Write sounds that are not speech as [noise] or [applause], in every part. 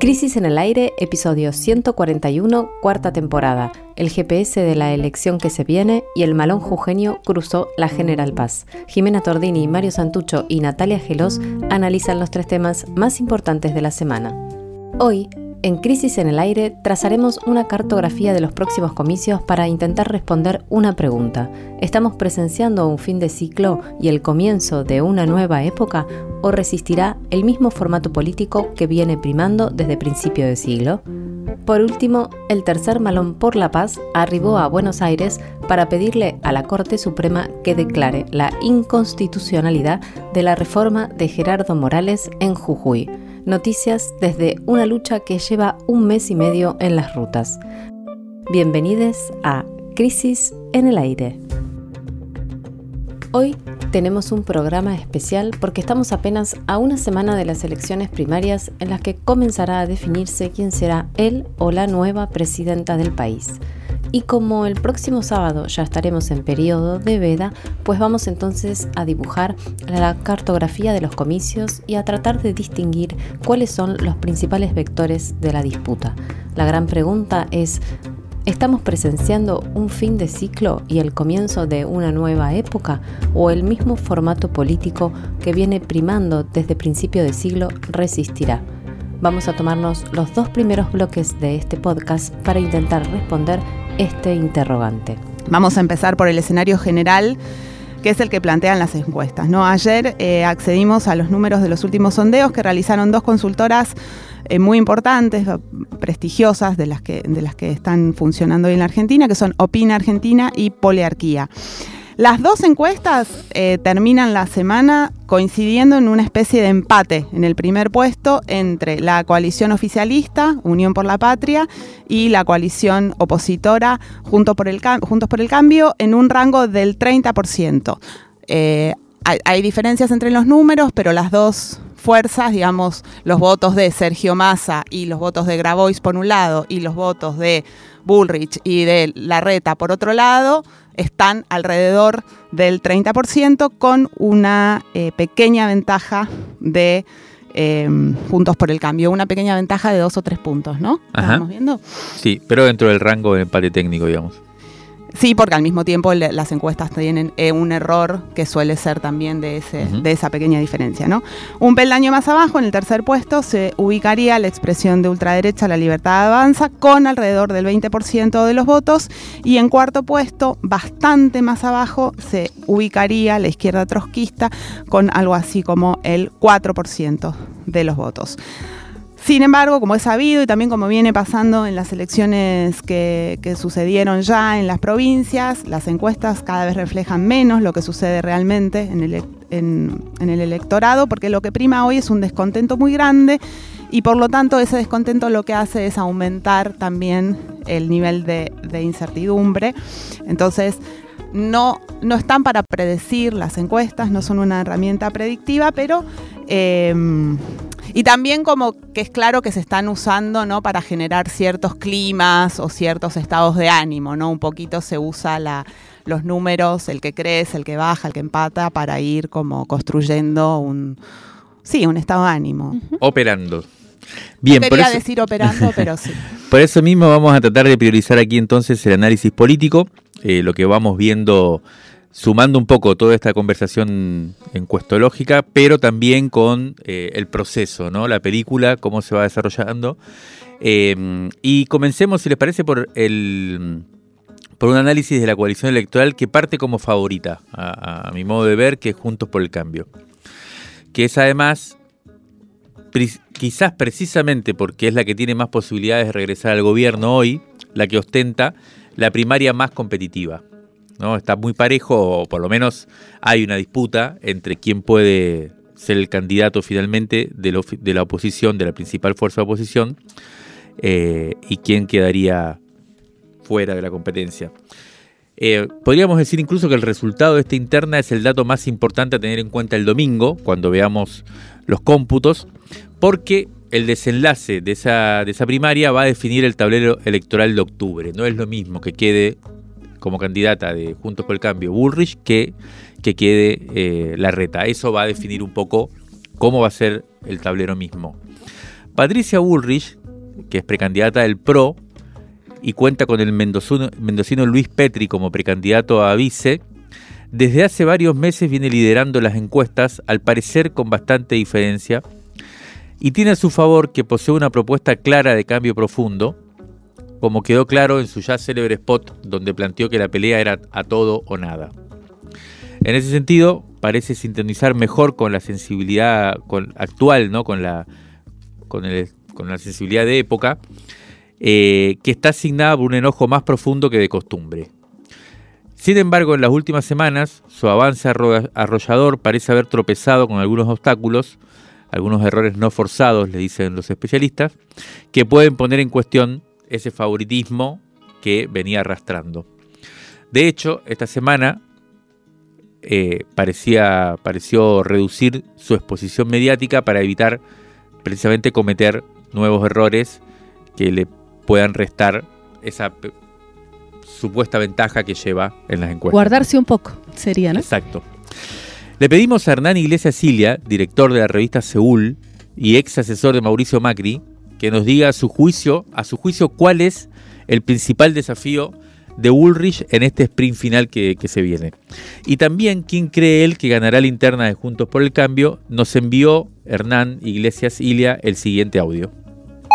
Crisis en el Aire, episodio 141, cuarta temporada. El GPS de la elección que se viene y el malón jujeño cruzó la General Paz. Jimena Tordini, Mario Santucho y Natalia Gelos analizan los tres temas más importantes de la semana. Hoy, en Crisis en el Aire trazaremos una cartografía de los próximos comicios para intentar responder una pregunta. ¿Estamos presenciando un fin de ciclo y el comienzo de una nueva época o resistirá el mismo formato político que viene primando desde principio de siglo? Por último, el tercer malón por la paz arribó a Buenos Aires para pedirle a la Corte Suprema que declare la inconstitucionalidad de la reforma de Gerardo Morales en Jujuy noticias desde una lucha que lleva un mes y medio en las rutas. Bienvenidos a Crisis en el Aire. Hoy tenemos un programa especial porque estamos apenas a una semana de las elecciones primarias en las que comenzará a definirse quién será él o la nueva presidenta del país. Y como el próximo sábado ya estaremos en periodo de veda, pues vamos entonces a dibujar la cartografía de los comicios y a tratar de distinguir cuáles son los principales vectores de la disputa. La gran pregunta es, ¿Estamos presenciando un fin de ciclo y el comienzo de una nueva época o el mismo formato político que viene primando desde principio de siglo resistirá? Vamos a tomarnos los dos primeros bloques de este podcast para intentar responder este interrogante. Vamos a empezar por el escenario general que es el que plantean las encuestas. ¿no? Ayer eh, accedimos a los números de los últimos sondeos que realizaron dos consultoras eh, muy importantes, prestigiosas, de las, que, de las que están funcionando hoy en la Argentina, que son Opina Argentina y Poliarquía. Las dos encuestas eh, terminan la semana coincidiendo en una especie de empate en el primer puesto entre la coalición oficialista, Unión por la Patria, y la coalición opositora, Juntos por el, Cambio, en un rango del 30%. Eh, hay, diferencias entre los números, pero las dos fuerzas, digamos, los votos de Sergio Massa y los votos de Grabois por un lado y los votos de Bullrich y de Larreta por otro lado, están alrededor del 30% con una eh, pequeña ventaja de em, Juntos por el Cambio, una pequeña ventaja de dos o tres puntos, ¿no? ¿Estamos viendo? Sí, pero dentro del rango de empate técnico, digamos. Sí, porque al mismo tiempo las encuestas tienen eh, un error que suele ser también de, ese, de esa pequeña diferencia. ¿no? Un peldaño más abajo, en el tercer puesto, se ubicaría la expresión de ultraderecha La Libertad Avanza con alrededor del 20% de los votos y en cuarto puesto, bastante más abajo, se ubicaría la izquierda trotskista con algo así como el 4% de los votos. Sin embargo, como es sabido y también como viene pasando en las elecciones que, sucedieron ya en las provincias, las encuestas cada vez reflejan menos lo que sucede realmente en el, electorado, porque lo que prima hoy es un descontento muy grande y por lo tanto ese descontento lo que hace es aumentar también el nivel de, incertidumbre. Entonces, no, no están para predecir las encuestas, no son una herramienta predictiva, pero... Eh, y también como que es claro que se están usando, ¿no? Para generar ciertos climas o ciertos estados de ánimo, ¿no? Un poquito se usa la, los números, el que crece, el que baja, el que empata, para ir como construyendo un, sí, un estado de ánimo. Operando. Bien, quería decir operando, [laughs] pero sí. Por eso mismo vamos a tratar de priorizar aquí entonces el análisis político, eh, lo que vamos viendo sumando un poco toda esta conversación encuestológica, pero también con eh, el proceso, ¿no? La película, cómo se va desarrollando. Em, y comencemos, si les parece, por el por un análisis de la coalición electoral que parte como favorita, a, mi modo de ver, que es Juntos por el Cambio. Que es además, quizás precisamente porque es la que tiene más posibilidades de regresar al gobierno hoy, la que ostenta la primaria más competitiva. ¿No? Está muy parejo, o por lo menos hay una disputa entre quién puede ser el candidato finalmente de, la oposición, de la principal fuerza de oposición, eh, y quién quedaría fuera de la competencia. Eh, podríamos decir incluso que el resultado de esta interna es el dato más importante a tener en cuenta el domingo, cuando veamos los cómputos, porque el desenlace de esa, de esa primaria va a definir el tablero electoral de octubre. No es lo mismo que quede como candidata de Juntos por el Cambio Bullrich que, que quede eh, la reta. Eso va a definir un poco cómo va a ser el tablero mismo. Patricia Bullrich, que es precandidata del PRO y cuenta con el mendocino, Luis Petri como precandidato a vice, desde hace varios meses viene liderando las encuestas, al parecer con bastante diferencia, y tiene a su favor que posee una propuesta clara de cambio profundo, como quedó claro en su ya célebre spot donde planteó que la pelea era a todo o nada. En ese sentido, parece sintonizar mejor con la sensibilidad actual, ¿no? con, la, sensibilidad de época, eh, que está asignada por un enojo más profundo que de costumbre. Sin embargo, en las últimas semanas, su avance arrollador parece haber tropezado con algunos obstáculos, algunos errores no forzados, le dicen los especialistas, que pueden poner en cuestión ese favoritismo que venía arrastrando. De hecho, esta semana eh, parecía, pareció reducir su exposición mediática para evitar precisamente cometer nuevos errores que le puedan restar esa supuesta ventaja que lleva en las encuestas. Guardarse un poco, sería, ¿no? Exacto. Le pedimos a Hernán Iglesias Cilia, director de la revista Seúl y ex asesor de Mauricio Macri, que nos diga a su juicio, a su juicio, cuál es el principal desafío de Ulrich en este sprint final que, se viene. Y también quién cree él que ganará la interna de Juntos por el Cambio, nos envió Hernán Iglesias Ilia el siguiente audio.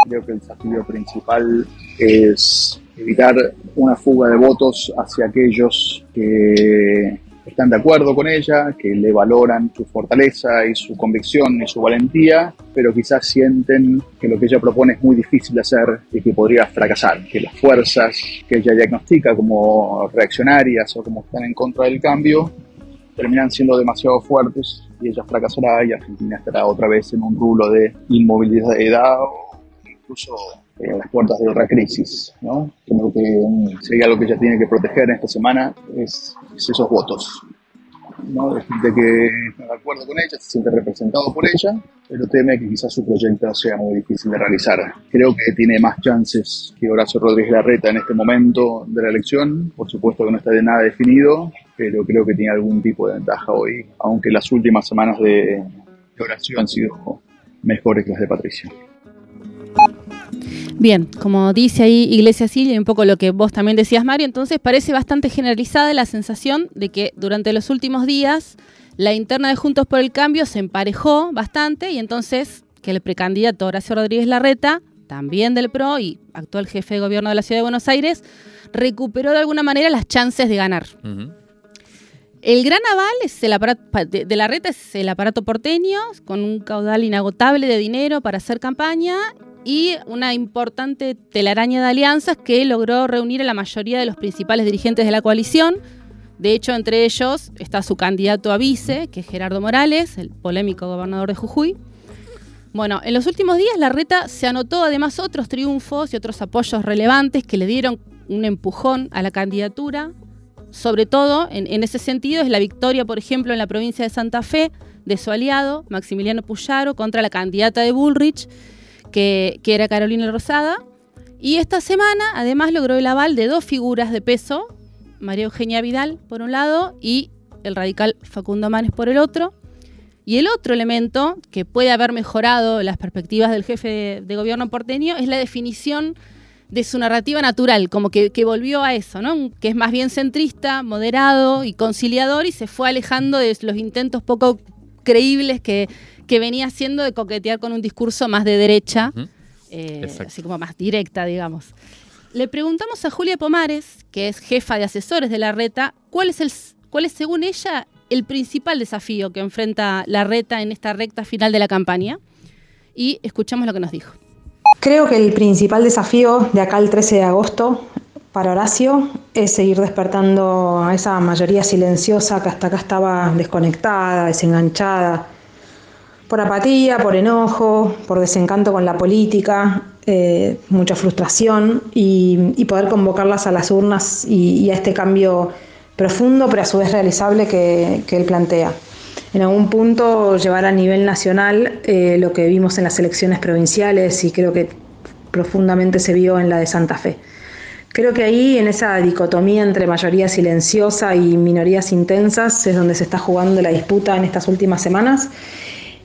Creo que el desafío principal es evitar una fuga de votos hacia aquellos que están de acuerdo con ella, que le valoran su fortaleza y su convicción y su valentía, pero quizás sienten que lo que ella propone es muy difícil de hacer y que podría fracasar, que las fuerzas que ella diagnostica como reaccionarias o como están en contra del cambio terminan siendo demasiado fuertes y ella fracasará y Argentina estará otra vez en un rulo de inmovilidad incluso en las puertas de otra crisis. ¿no? Creo que mm, hay algo que ella tiene que proteger en esta semana es, esos votos. ¿no? De que está de acuerdo con ella, se siente representado por ella, pero teme que quizás su proyecto sea muy difícil de realizar. Creo que tiene más chances que Horacio Rodríguez Larreta en este momento de la elección. Por supuesto que no está de nada definido, pero creo que tiene algún tipo de ventaja hoy, aunque las últimas semanas de, de Horacio han sido mejores que las de Patricia. Bien, como dice ahí Iglesia Silva y un poco lo que vos también decías, Mario, entonces parece bastante generalizada la sensación de que durante los últimos días la interna de Juntos por el Cambio se emparejó bastante y entonces que el precandidato Horacio Rodríguez Larreta, también del PRO y actual jefe de gobierno de la Ciudad de Buenos Aires, recuperó de alguna manera las chances de ganar. El gran aval es el aparato, de, de, la es el aparato porteño, con un caudal inagotable de dinero para hacer campaña y una importante telaraña de alianzas que logró reunir a la mayoría de los principales dirigentes de la coalición. De hecho, entre ellos está su candidato a vice, que es Gerardo Morales, el polémico gobernador de Jujuy. Bueno, en los últimos días la reta se anotó además otros triunfos y otros apoyos relevantes que le dieron un empujón a la candidatura. Sobre todo, en, ese sentido, es la victoria, por ejemplo, en la provincia de Santa Fe de su aliado, Maximiliano Puyaro, contra la candidata de Bullrich, que, era Carolina Rosada. Y esta semana además logró el aval de dos figuras de peso, María Eugenia Vidal por un lado y el radical Facundo Manes por el otro. Y el otro elemento que puede haber mejorado las perspectivas del jefe de, gobierno porteño es la definición de su narrativa natural, como que, volvió a eso, que es más bien centrista, moderado y conciliador y se fue alejando de los intentos poco creíbles que, que venía haciendo de coquetear con un discurso más de derecha, eh, así como más directa, digamos. Le preguntamos a Julia Pomares, que es jefa de asesores de la reta, cuál es, el, cuál es según ella el principal desafío que enfrenta la reta en esta recta final de la campaña. Y escuchamos lo que nos dijo. Creo que el principal desafío de acá al 13 de agosto para Horacio es seguir despertando a esa mayoría silenciosa que hasta acá estaba desconectada, desenganchada, por apatía, por enojo, por desencanto con la política, eh, mucha frustración y, poder convocarlas a las urnas y, a este cambio profundo, pero a su vez realizable que, él plantea. En algún punto llevar a nivel nacional eh, lo que vimos en las elecciones provinciales y creo que profundamente se vio en la de Santa Fe. Creo que ahí, en esa dicotomía entre mayoría silenciosa y minorías intensas, es donde se está jugando la disputa en estas últimas semanas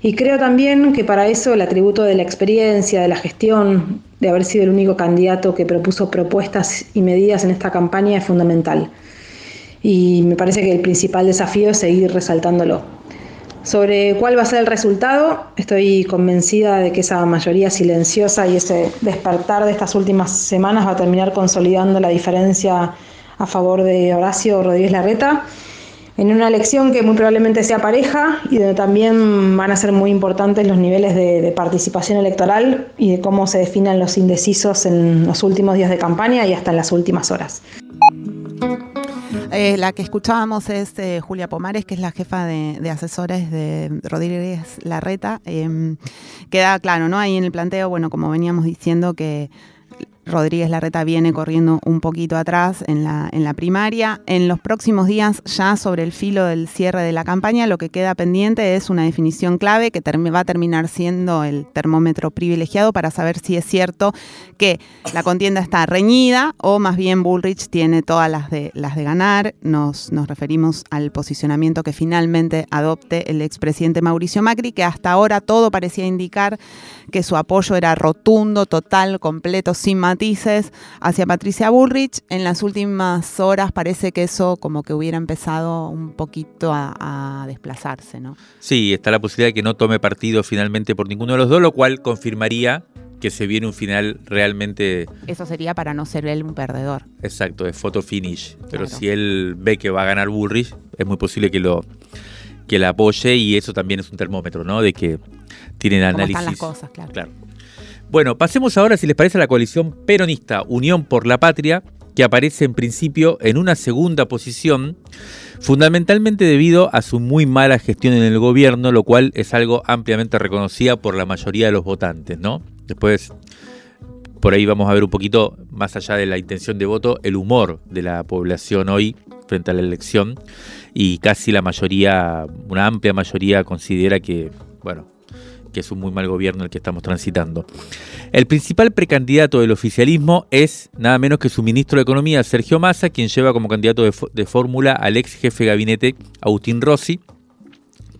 Y creo también que para eso el atributo de la experiencia, de la gestión, de haber sido el único candidato que propuso propuestas y medidas en esta campaña es fundamental. Y me parece que el principal desafío es seguir resaltándolo. Sobre cuál va a ser el resultado, estoy convencida de que esa mayoría silenciosa y ese despertar de estas últimas semanas va a terminar consolidando la diferencia a favor de Horacio Rodríguez Larreta en una elección que muy probablemente sea pareja y donde también van a ser muy importantes los niveles de, participación electoral y de cómo se definan los indecisos en los últimos días de campaña y hasta en las últimas horas. Eh, la que escuchábamos es eh, Julia Pomares, que es la jefa de, asesores de Rodríguez Larreta. Em, queda claro, ¿no? Ahí en el planteo, bueno, como veníamos diciendo, que Rodríguez Larreta viene corriendo un poquito atrás en la, en la primaria. En los próximos días, ya sobre el filo del cierre de la campaña, lo que queda pendiente es una definición clave que va a terminar siendo el termómetro privilegiado para saber si es cierto que la contienda está reñida o más bien Bullrich tiene todas las de, las de ganar. Nos, nos referimos al posicionamiento que finalmente adopte el expresidente Mauricio Macri, que hasta ahora todo parecía indicar que su apoyo era rotundo, total, completo, sin matices hacia Patricia Bullrich. En las últimas horas parece que eso como que hubiera empezado un poquito a, desplazarse, ¿no? Sí, está la posibilidad de que no tome partido finalmente por ninguno de los dos, lo cual confirmaría que se viene un final realmente... Eso sería para no ser él un perdedor. Exacto, es photo finish. Pero si él ve que va a ganar Bullrich, es muy posible que lo que la apoye y eso también es un termómetro, ¿no? De que tienen análisis. Están las cosas, claro. claro. Bueno, pasemos ahora, si les parece, a la coalición peronista Unión por la Patria, que aparece en principio en una segunda posición, fundamentalmente debido a su muy mala gestión en el gobierno, lo cual es algo ampliamente reconocida por la mayoría de los votantes, ¿no? Después, por ahí vamos a ver un poquito, más allá de la intención de voto, el humor de la población hoy frente a la elección, y casi la mayoría, una amplia mayoría considera que, bueno, que es un muy mal gobierno el que estamos transitando. El principal precandidato del oficialismo es nada menos que su ministro de Economía, Sergio Massa, quien lleva como candidato de, fórmula al ex jefe de gabinete, Agustín Rossi.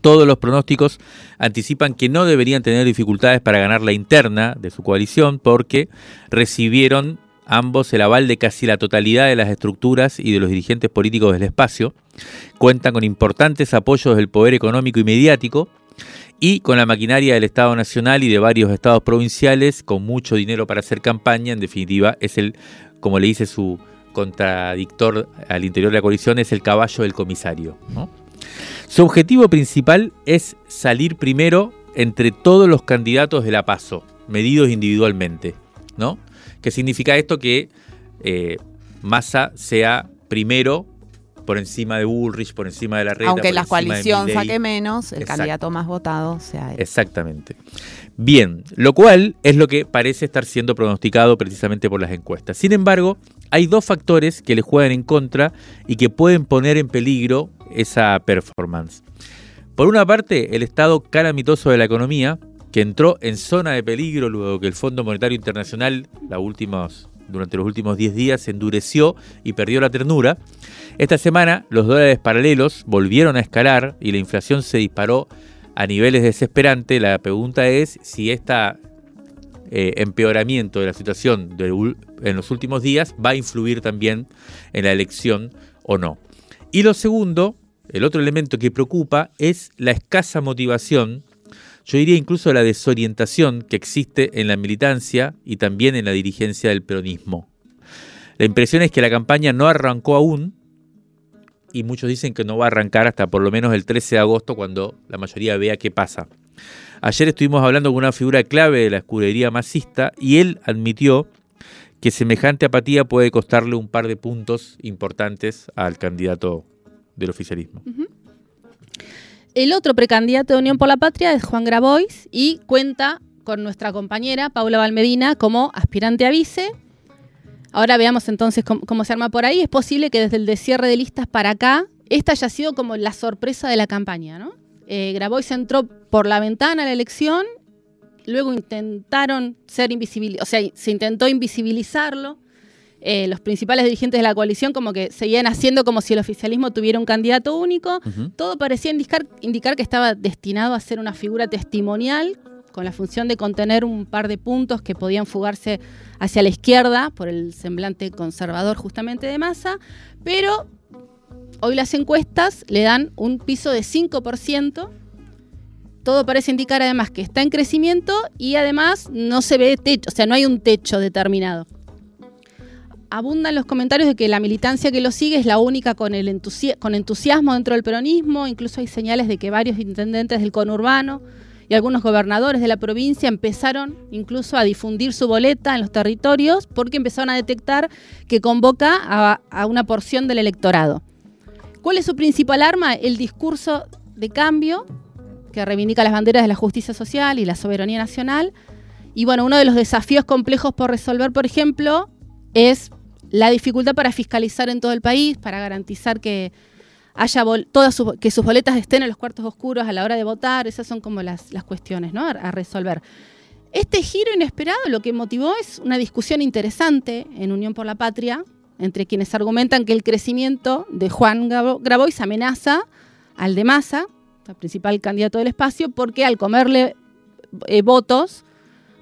Todos los pronósticos anticipan que no deberían tener dificultades para ganar la interna de su coalición porque recibieron ambos el aval de casi la totalidad de las estructuras y de los dirigentes políticos del espacio. Cuentan con importantes apoyos del poder económico y mediático y con la maquinaria del Estado Nacional y de varios estados provinciales, con mucho dinero para hacer campaña, en definitiva, es el, como le dice su contradictor al interior de la coalición, es el caballo del comisario. Su objetivo principal es salir primero entre todos los candidatos de la PASO, medidos individualmente. ¿no? ¿Qué significa esto? Que eh, Massa sea primero por encima de Bullrich, por encima de la red. Aunque la coalición saque menos, el candidato más votado sea él. Exactamente. Bien, lo cual es lo que parece estar siendo pronosticado precisamente por las encuestas. Sin embargo, hay dos factores que le juegan en contra y que pueden poner en peligro esa performance. Por una parte, el estado calamitoso de la economía, que entró en zona de peligro luego que el Fondo Monetario Internacional, la últimos durante los últimos 10 días se endureció y perdió la ternura. Esta semana los dólares paralelos volvieron a escalar y la inflación se disparó a niveles desesperantes. La pregunta es si este empeoramiento de la situación en los últimos días va a influir también en la elección o no. Y lo segundo, el otro elemento que preocupa es la escasa motivación yo diría incluso la desorientación que existe en la militancia y también en la dirigencia del peronismo. La impresión es que la campaña no arrancó aún y muchos dicen que no va a arrancar hasta por lo menos el 13 de agosto cuando la mayoría vea qué pasa. Ayer estuvimos hablando con una figura clave de la escudería masista y él admitió que semejante apatía puede costarle un par de puntos importantes al candidato del oficialismo. El otro precandidato de Unión por la Patria es Juan Grabois y cuenta con nuestra compañera Paula Valmedina como aspirante a vice. Ahora veamos entonces cómo, se arma por ahí. Es posible que desde el descierre de listas para acá, esta haya sido como la sorpresa de la campaña, ¿no? Eh, Grabois entró por la ventana a la elección, luego intentaron ser invisibilizados, o sea, se intentó invisibilizarlo eh, los principales dirigentes de la coalición como que seguían haciendo como si el oficialismo tuviera un candidato único. Todo parecía indicar, indicar que estaba destinado a ser una figura testimonial con la función de contener un par de puntos que podían fugarse hacia la izquierda por el semblante conservador justamente de masa, pero hoy las encuestas le dan un piso de 5%. Todo parece indicar además que está en crecimiento y además no se ve techo, o sea, no hay un techo determinado abundan los comentarios de que la militancia que lo sigue es la única con, el entusiasmo dentro del peronismo, incluso hay señales de que varios intendentes del conurbano y algunos gobernadores de la provincia empezaron incluso a difundir su boleta en los territorios porque empezaron a detectar que convoca a, a una porción del electorado. ¿Cuál es su principal arma? El discurso de cambio que reivindica las banderas de la justicia social y la soberanía nacional. Y bueno, uno de los desafíos complejos por resolver, por ejemplo, es la dificultad para fiscalizar en todo el país, para garantizar que haya todas sus, que sus boletas estén en los cuartos oscuros a la hora de votar, esas son como las, las cuestiones ¿no? a, resolver. Este giro inesperado lo que motivó es una discusión interesante en Unión por la Patria entre quienes argumentan que el crecimiento de Juan Grabois amenaza al de Massa, el principal candidato del espacio, porque al comerle eh, votos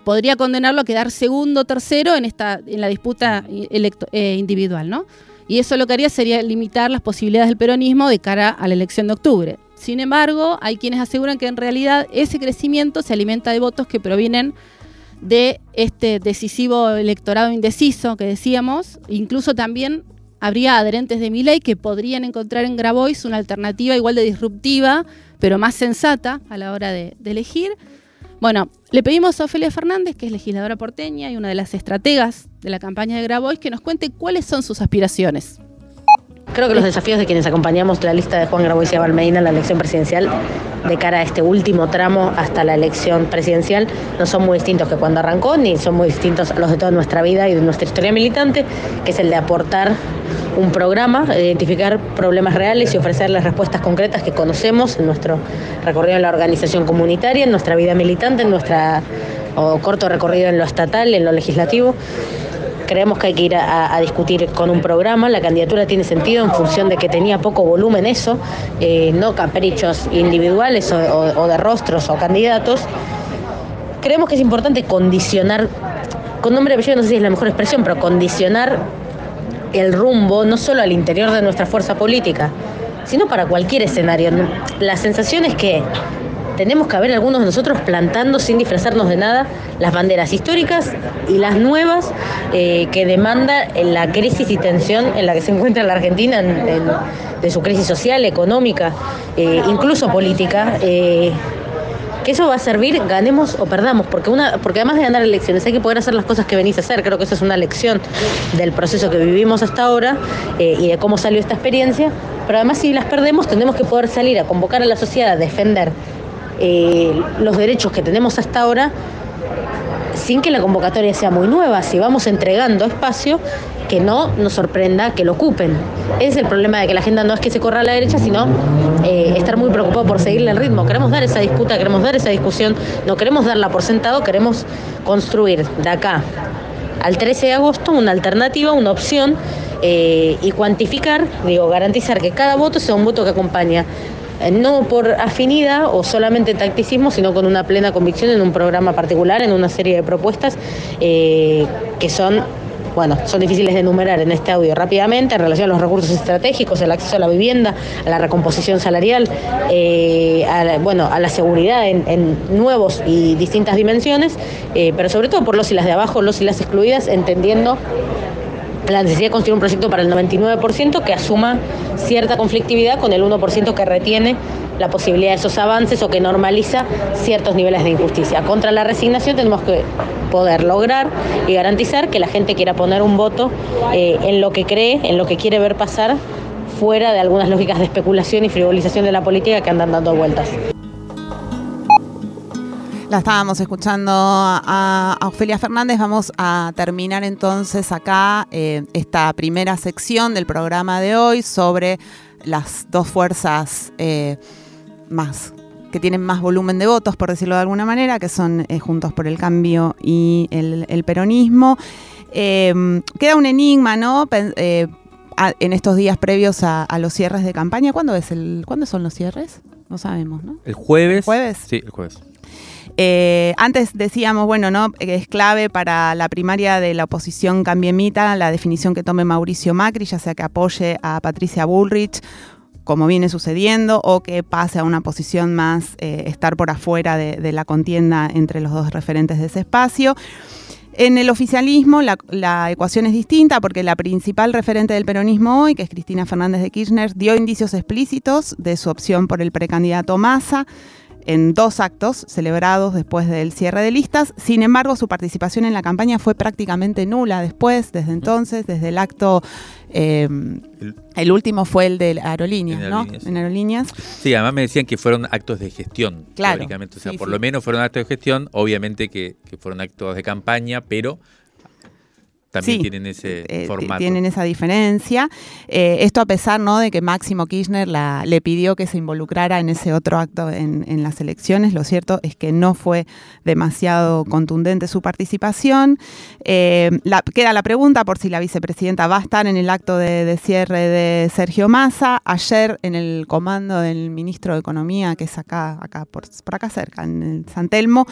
podría condenarlo a quedar segundo o tercero en, esta, en la disputa eh, individual, ¿no? Y eso lo que haría sería limitar las posibilidades del peronismo de cara a la elección de octubre. Sin embargo, hay quienes aseguran que en realidad ese crecimiento se alimenta de votos que provienen de este decisivo electorado indeciso que decíamos. Incluso también habría adherentes de ley que podrían encontrar en Grabois una alternativa igual de disruptiva, pero más sensata a la hora de elegir. Bueno, le pedimos a Ofelia Fernández, que es legisladora porteña y una de las estrategas de la campaña de Grabois, que nos cuente cuáles son sus aspiraciones. Creo que los desafíos de quienes acompañamos la lista de Juan Grabois y Valmedina en la elección presidencial de cara a este último tramo hasta la elección presidencial no son muy distintos que cuando arrancó, ni son muy distintos a los de toda nuestra vida y de nuestra historia militante, que es el de aportar un programa, identificar problemas reales y ofrecerles respuestas concretas que conocemos en nuestro recorrido en la organización comunitaria, en nuestra vida militante, en nuestra corto recorrido en lo estatal, en lo legislativo. Creemos que hay que ir a, discutir con un programa. La candidatura tiene sentido en función de que tenía poco volumen eso, eh, no caprichos individuales o, de rostros o candidatos. Creemos que es importante condicionar, con nombre y apellido no sé si es la mejor expresión, pero condicionar el rumbo no solo al interior de nuestra fuerza política, sino para cualquier escenario. La sensación es que tenemos que haber algunos de nosotros plantando sin disfrazarnos de nada las banderas históricas y las nuevas eh, que demanda la crisis y tensión en la que se encuentra la Argentina, de su crisis social, económica, eh, incluso política. Eh, eso va a servir, ganemos o perdamos, porque una, porque además de ganar elecciones hay que poder hacer las cosas que venís a hacer. Creo que esa es una lección del proceso que vivimos hasta ahora y de cómo salió esta experiencia. Pero además si las perdemos tenemos que poder salir a convocar a la sociedad a defender eh, los derechos que tenemos hasta ahora sin que la convocatoria sea muy nueva, si vamos entregando espacio que no nos sorprenda que lo ocupen. Es el problema de que la agenda no es que se corra a la derecha, sino eh, estar muy preocupado por seguirle el ritmo. Queremos dar esa disputa, queremos dar esa discusión, no queremos darla por sentado, queremos construir de acá al 13 de agosto una alternativa, una opción eh, y cuantificar, digo, garantizar que cada voto sea un voto que acompaña no por afinidad o solamente tacticismo, sino con una plena convicción en un programa particular, en una serie de propuestas eh, que son bueno, son difíciles de enumerar en este audio. Rápidamente en relación a los recursos estratégicos, el acceso a la vivienda, a la recomposición salarial, eh, a la, bueno, a la seguridad en, nuevos y distintas dimensiones, pero sobre todo por los y las de abajo, los y las excluidas, entendiendo la necesidad de construir un proyecto para el 99% que asuma cierta conflictividad con el 1% que retiene la posibilidad de esos avances o que normaliza ciertos niveles de injusticia. Contra la resignación tenemos que poder lograr y garantizar que la gente quiera poner un voto eh, en lo que cree, en lo que quiere ver pasar, fuera de algunas lógicas de especulación y frivolización de la política que andan dando vueltas. La estábamos escuchando a, Ofelia Fernández. Vamos a terminar entonces acá eh, esta primera sección del programa de hoy sobre las dos fuerzas eh, más que tienen más volumen de votos, por decirlo de alguna manera, que son eh, Juntos por el Cambio y el, peronismo. Queda un enigma, ¿no? En estos días previos a, los cierres de campaña. ¿Cuándo, es el, ¿Cuándo son los cierres? No sabemos, ¿no? ¿El jueves? ¿El jueves? Sí, el jueves. Eh, antes decíamos, bueno, ¿no? Es clave para la primaria de la oposición cambiemita la definición que tome Mauricio Macri, ya sea que apoye a Patricia Bullrich como viene sucediendo, o que pase a una posición más eh, estar por afuera de, la contienda entre los dos referentes de ese espacio. En el oficialismo la, la, ecuación es distinta porque la principal referente del peronismo hoy, que es Cristina Fernández de Kirchner, dio indicios explícitos de su opción por el precandidato Massa en dos actos celebrados después del cierre de listas. Sin embargo, su participación en la campaña fue prácticamente nula después, desde entonces, desde el acto, em, el, último fue el de aerolíneas, ¿no? En aerolíneas. Sí, además me decían que fueron actos de gestión, claro, O sea, por lo menos fueron actos de gestión, obviamente que, que fueron actos de campaña, pero también tienen ese eh, formato. Tienen esa diferencia. Eh, esto a pesar ¿no? de que Máximo Kirchner la, le pidió que se involucrara en ese otro acto en, las elecciones. Lo cierto es que no fue demasiado contundente su participación. Eh, queda la pregunta por si la vicepresidenta va a estar en el acto de, cierre de Sergio Massa. Ayer en el comando del ministro de Economía, que es acá, acá por, por acá cerca, en el San Telmo,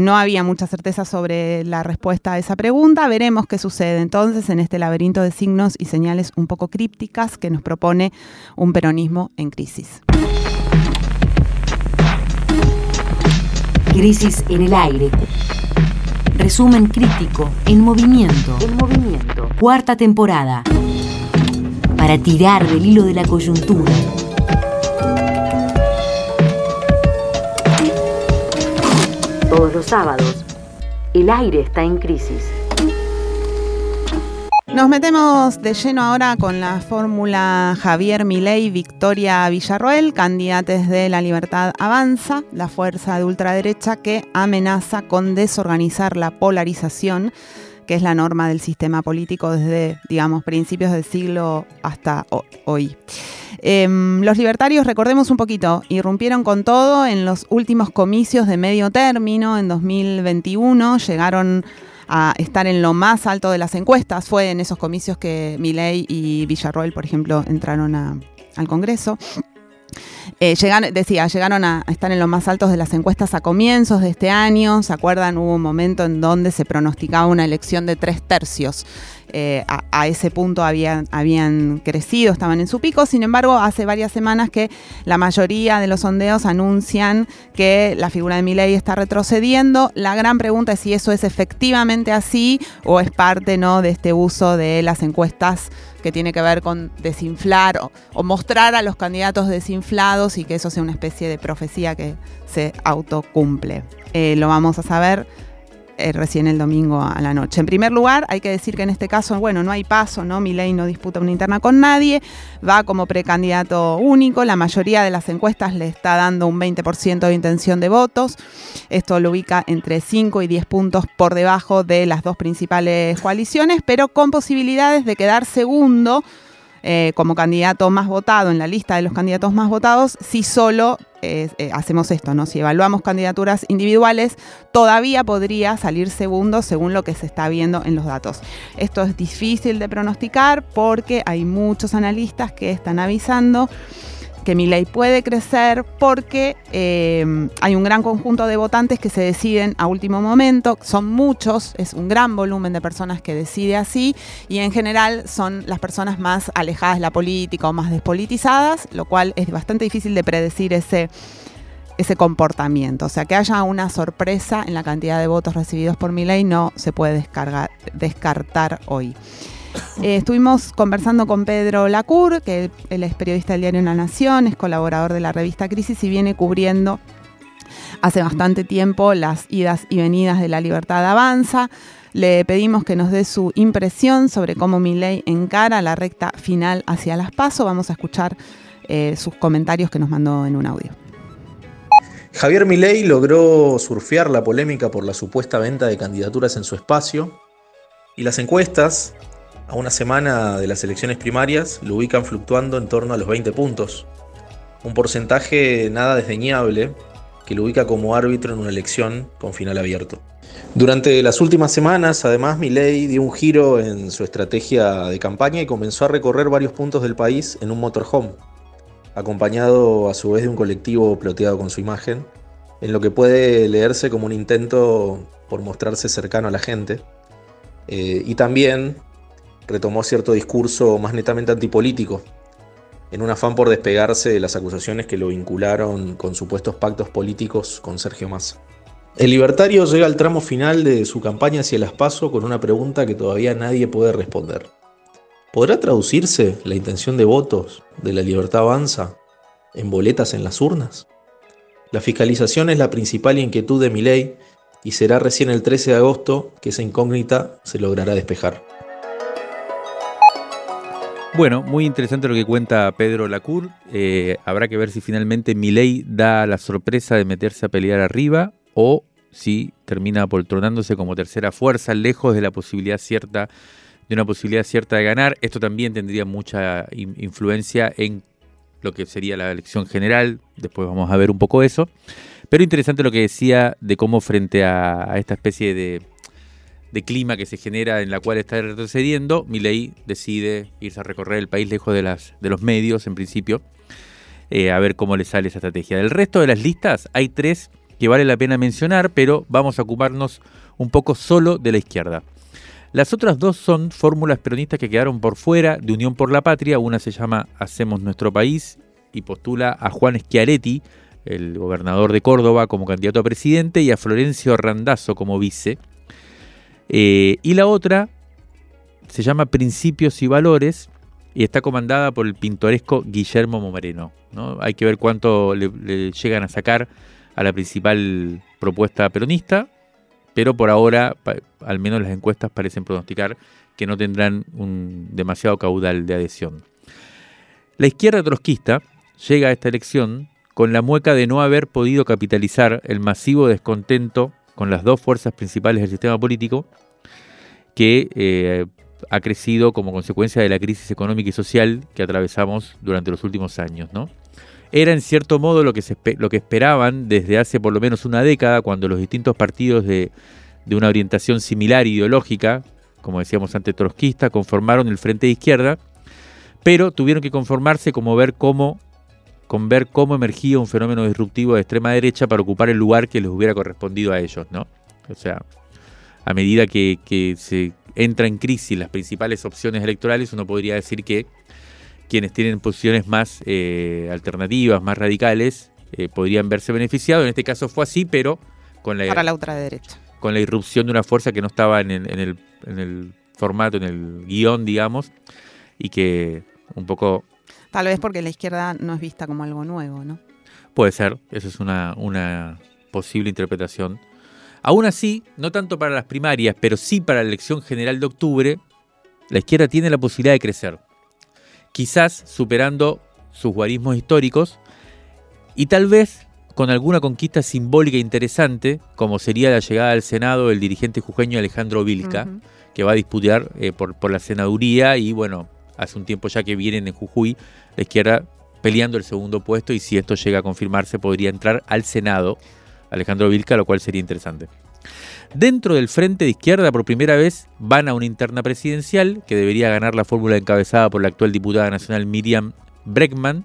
no había mucha certeza sobre la respuesta a esa pregunta. Veremos qué sucede entonces en este laberinto de signos y señales un poco crípticas que nos propone un peronismo en crisis. Crisis en el aire. Resumen crítico en movimiento. En movimiento. Cuarta temporada. Para tirar del hilo de la coyuntura. Todos los sábados, el aire está en crisis. Nos metemos de lleno ahora con la fórmula Javier Milei, Victoria Villarroel, candidates de La Libertad Avanza, la fuerza de ultraderecha que amenaza con desorganizar la polarización, que es la norma del sistema político desde, digamos, principios del siglo hasta hoy. Em, los libertarios, recordemos un poquito, irrumpieron con todo en los últimos comicios de medio término en 2021, llegaron a estar en lo más alto de las encuestas. Fue en esos comicios que Milei y Villarroel, por ejemplo, entraron al Congreso. Eh, decía, llegaron a estar en los más altos de las encuestas a comienzos de este año. ¿Se acuerdan? Hubo un momento en donde se pronosticaba una elección de tres tercios. Eh, a, ese punto habían, habían crecido, estaban en su pico. Sin embargo, hace varias semanas que la mayoría de los sondeos anuncian que la figura de Milei está retrocediendo. La gran pregunta es si eso es efectivamente así o es parte ¿no? de este uso de las encuestas que tiene que ver con desinflar o, mostrar a los candidatos desinflados y que eso sea una especie de profecía que se autocumple. Eh, lo vamos a saber eh, recién el domingo a la noche. En primer lugar, hay que decir que en este caso, bueno, no hay paso, ¿no? ley no disputa una interna con nadie, va como precandidato único, la mayoría de las encuestas le está dando un 20% de intención de votos, esto lo ubica entre 5 y 10 puntos por debajo de las dos principales coaliciones, pero con posibilidades de quedar segundo eh, como candidato más votado en la lista de los candidatos más votados si solo eh, eh, hacemos esto, ¿no? Si evaluamos candidaturas individuales, todavía podría salir segundo según lo que se está viendo en los datos. Esto es difícil de pronosticar porque hay muchos analistas que están avisando que mi ley puede crecer porque eh, hay un gran conjunto de votantes que se deciden a último momento, son muchos, es un gran volumen de personas que decide así y en general son las personas más alejadas de la política o más despolitizadas, lo cual es bastante difícil de predecir ese, ese comportamiento. O sea, que haya una sorpresa en la cantidad de votos recibidos por mi ley no se puede descartar hoy. Eh, estuvimos conversando con Pedro Lacour, que él es periodista del diario La Nación, es colaborador de la revista Crisis y viene cubriendo hace bastante tiempo las idas y venidas de la libertad avanza. Le pedimos que nos dé su impresión sobre cómo Milei encara la recta final hacia las PASO. Vamos a escuchar eh, sus comentarios que nos mandó en un audio. Javier Milei logró surfear la polémica por la supuesta venta de candidaturas en su espacio y las encuestas a una semana de las elecciones primarias lo ubican fluctuando en torno a los 20 puntos. Un porcentaje nada desdeñable que lo ubica como árbitro en una elección con final abierto. Durante las últimas semanas, además, Milei dio un giro en su estrategia de campaña y comenzó a recorrer varios puntos del país en un motorhome, acompañado a su vez de un colectivo ploteado con su imagen, en lo que puede leerse como un intento por mostrarse cercano a la gente. Eh, y también retomó cierto discurso más netamente antipolítico, en un afán por despegarse de las acusaciones que lo vincularon con supuestos pactos políticos con Sergio Massa. El libertario llega al tramo final de su campaña hacia el aspaso con una pregunta que todavía nadie puede responder. ¿Podrá traducirse la intención de votos de la libertad avanza en boletas en las urnas? La fiscalización es la principal inquietud de mi ley y será recién el 13 de agosto que esa incógnita se logrará despejar. Bueno, muy interesante lo que cuenta Pedro Lacour. Eh, habrá que ver si finalmente Milei da la sorpresa de meterse a pelear arriba o si termina poltronándose como tercera fuerza, lejos de la posibilidad cierta, de una posibilidad cierta de ganar. Esto también tendría mucha influencia en lo que sería la elección general. Después vamos a ver un poco eso. Pero interesante lo que decía de cómo frente a esta especie de de clima que se genera en la cual está retrocediendo, Milei decide irse a recorrer el país lejos de, las, de los medios, en principio, eh, a ver cómo le sale esa estrategia. Del resto de las listas hay tres que vale la pena mencionar, pero vamos a ocuparnos un poco solo de la izquierda. Las otras dos son fórmulas peronistas que quedaron por fuera de Unión por la Patria. Una se llama Hacemos Nuestro País y postula a Juan Schiaretti, el gobernador de Córdoba, como candidato a presidente y a Florencio Randazzo como vice. Eh, y la otra se llama Principios y Valores y está comandada por el pintoresco Guillermo Momareno. ¿no? Hay que ver cuánto le, llegan a sacar a la principal propuesta peronista, pero por ahora, al menos las encuestas parecen pronosticar que no tendrán un demasiado caudal de adhesión. La izquierda trotskista llega a esta elección con la mueca de no haber podido capitalizar el masivo descontento con las dos fuerzas principales del sistema político, que eh, ha crecido como consecuencia de la crisis económica y social que atravesamos durante los últimos años. ¿no? Era en cierto modo lo que, lo que esperaban desde hace por lo menos una década, cuando los distintos partidos de, de una orientación similar ideológica, como decíamos antes trotskista, conformaron el Frente de Izquierda, pero tuvieron que conformarse como ver cómo con ver cómo emergía un fenómeno disruptivo de extrema derecha para ocupar el lugar que les hubiera correspondido a ellos, ¿no? O sea, a medida que, se entra en crisis las principales opciones electorales, uno podría decir que quienes tienen posiciones más eh, alternativas, más radicales, eh, podrían verse beneficiados. En este caso fue así, pero con la, Para la ultraderecha. con la irrupción de una fuerza que no estaba en el, en el, en el formato, en el guion, digamos, y que un poco Tal vez porque la izquierda no es vista como algo nuevo, ¿no? Puede ser, esa es una, una posible interpretación. Aún así, no tanto para las primarias, pero sí para la elección general de octubre, la izquierda tiene la posibilidad de crecer. Quizás superando sus guarismos históricos y tal vez con alguna conquista simbólica interesante, como sería la llegada al Senado del dirigente jujeño Alejandro Vilca, que va a disputar eh, por, por la senaduría y bueno, hace un tiempo ya que vienen en Jujuy, la izquierda peleando el segundo puesto y si esto llega a confirmarse podría entrar al Senado Alejandro Vilca, lo cual sería interesante. Dentro del frente de izquierda, por primera vez, van a una interna presidencial que debería ganar la fórmula encabezada por la actual diputada nacional Miriam Breckman,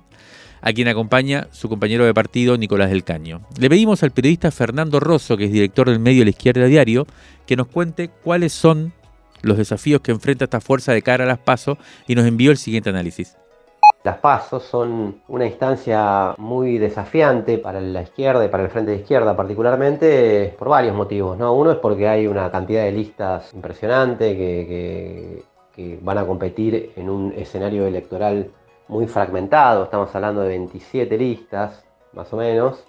a quien acompaña su compañero de partido Nicolás del Caño. Le pedimos al periodista Fernando Rosso, que es director del medio La Izquierda Diario, que nos cuente cuáles son los desafíos que enfrenta esta fuerza de cara a las PASO y nos envió el siguiente análisis. Las PASO son una instancia muy desafiante para la izquierda y para el frente de izquierda particularmente por varios motivos. ¿no? Uno es porque hay una cantidad de listas impresionante que van a competir en un escenario electoral muy fragmentado, estamos hablando de 27 listas más o menos.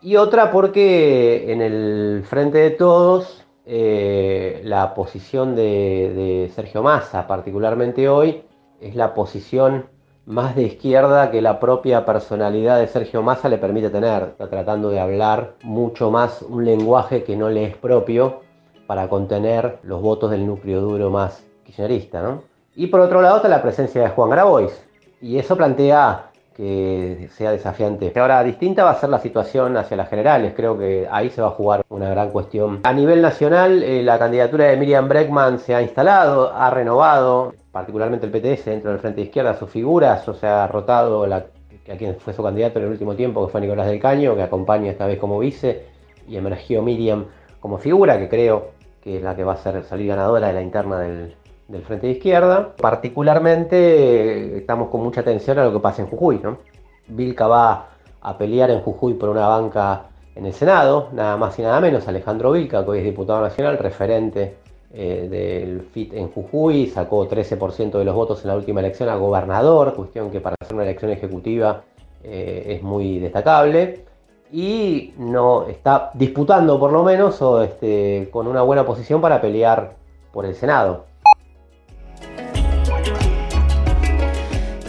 Y otra porque en el frente de todos eh, la posición de, Sergio Massa, particularmente hoy, es la posición más de izquierda que la propia personalidad de Sergio Massa le permite tener. Está tratando de hablar mucho más un lenguaje que no le es propio para contener los votos del núcleo duro más kirchnerista. Y por otro lado está la presencia de Juan Grabois. Y eso plantea que sea desafiante. Ahora, distinta va a ser la situación hacia las generales, creo que ahí se va a jugar una gran cuestión. A nivel nacional, eh, la candidatura de Miriam Breckman se ha instalado, ha renovado, particularmente el PTS dentro del Frente de Izquierda, sus figuras, o sea, ha rotado la, a quien fue su candidato en el último tiempo, que fue Nicolás del Caño, que acompaña esta vez como vice, y emergió Miriam como figura, que creo que es la que va a ser, salir ganadora de la interna del, del Frente de Izquierda. Particularmente estamos con mucha atención a lo que pasa en Jujuy. ¿no? Vilca va a pelear en Jujuy por una banca en el Senado, nada más y nada menos. Alejandro Vilca, que hoy es diputado nacional, referente eh, del FIT en Jujuy, sacó 13% de los votos en la última elección a gobernador, cuestión que para hacer una elección ejecutiva eh, es muy destacable. Y no está disputando por lo menos o este, con una buena posición para pelear por el Senado.